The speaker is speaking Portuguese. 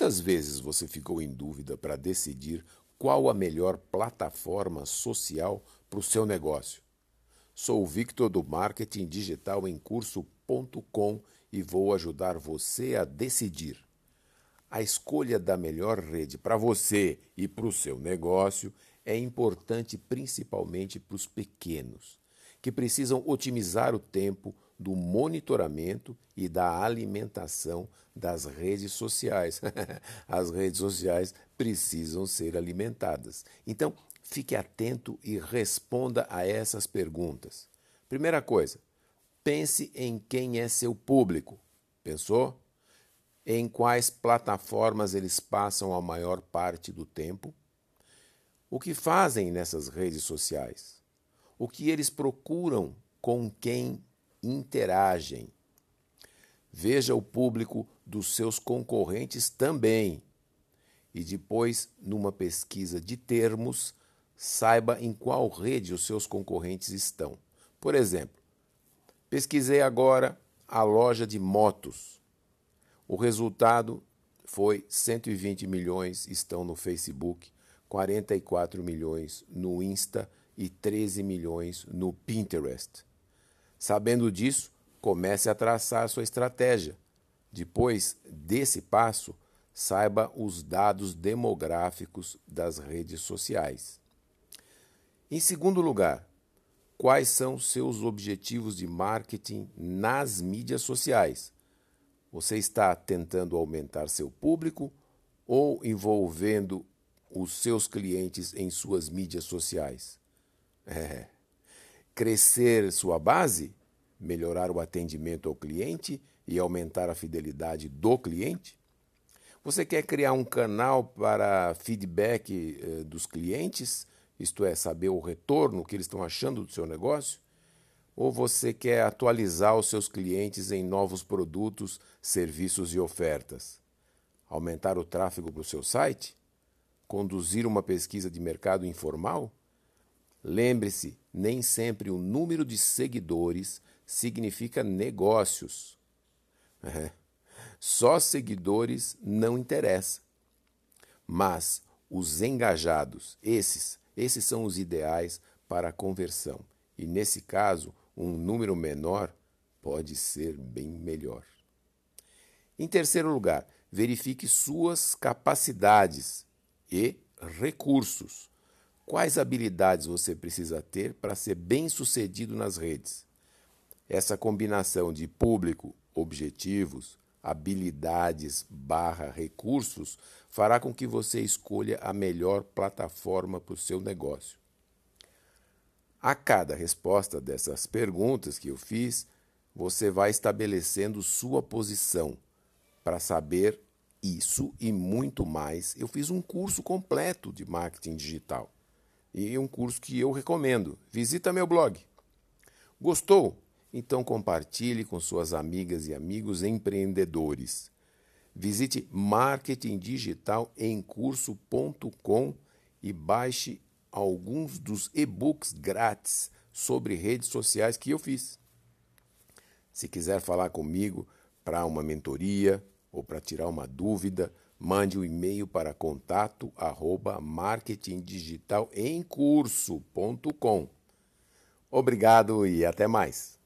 Quantas vezes você ficou em dúvida para decidir qual a melhor plataforma social para o seu negócio? Sou o Victor do Marketing Digital em Curso.com e vou ajudar você a decidir. A escolha da melhor rede para você e para o seu negócio é importante principalmente para os pequenos, que precisam otimizar o tempo do monitoramento e da alimentação das redes sociais. As redes sociais precisam ser alimentadas. Então, fique atento e responda a essas perguntas. Primeira coisa, pense em quem é seu público. Pensou? Em quais plataformas eles passam a maior parte do tempo? O que fazem nessas redes sociais? O que eles procuram com quem interagem. Veja o público dos seus concorrentes também. E depois, numa pesquisa de termos, saiba em qual rede os seus concorrentes estão. Por exemplo, pesquisei agora a loja de motos. O resultado foi 120 milhões estão no Facebook, 44 milhões no Insta e 13 milhões no Pinterest. Sabendo disso, comece a traçar sua estratégia. Depois desse passo, saiba os dados demográficos das redes sociais. Em segundo lugar, quais são seus objetivos de marketing nas mídias sociais? Você está tentando aumentar seu público ou envolvendo os seus clientes em suas mídias sociais? É crescer sua base, melhorar o atendimento ao cliente e aumentar a fidelidade do cliente? Você quer criar um canal para feedback eh, dos clientes, isto é, saber o retorno que eles estão achando do seu negócio? Ou você quer atualizar os seus clientes em novos produtos, serviços e ofertas? Aumentar o tráfego para o seu site? Conduzir uma pesquisa de mercado informal? Lembre-se, nem sempre o número de seguidores significa negócios. É. Só seguidores não interessa. Mas os engajados, esses, esses são os ideais para a conversão. E nesse caso, um número menor pode ser bem melhor. Em terceiro lugar, verifique suas capacidades e recursos. Quais habilidades você precisa ter para ser bem-sucedido nas redes? Essa combinação de público, objetivos, habilidades barra recursos fará com que você escolha a melhor plataforma para o seu negócio. A cada resposta dessas perguntas que eu fiz, você vai estabelecendo sua posição para saber isso e muito mais. Eu fiz um curso completo de marketing digital e um curso que eu recomendo. Visita meu blog. Gostou? Então compartilhe com suas amigas e amigos empreendedores. Visite marketingdigital.em e baixe alguns dos e-books grátis sobre redes sociais que eu fiz. Se quiser falar comigo para uma mentoria ou para tirar uma dúvida, mande um e-mail para contato arroba marketingdigitalemcurso.com. Obrigado e até mais.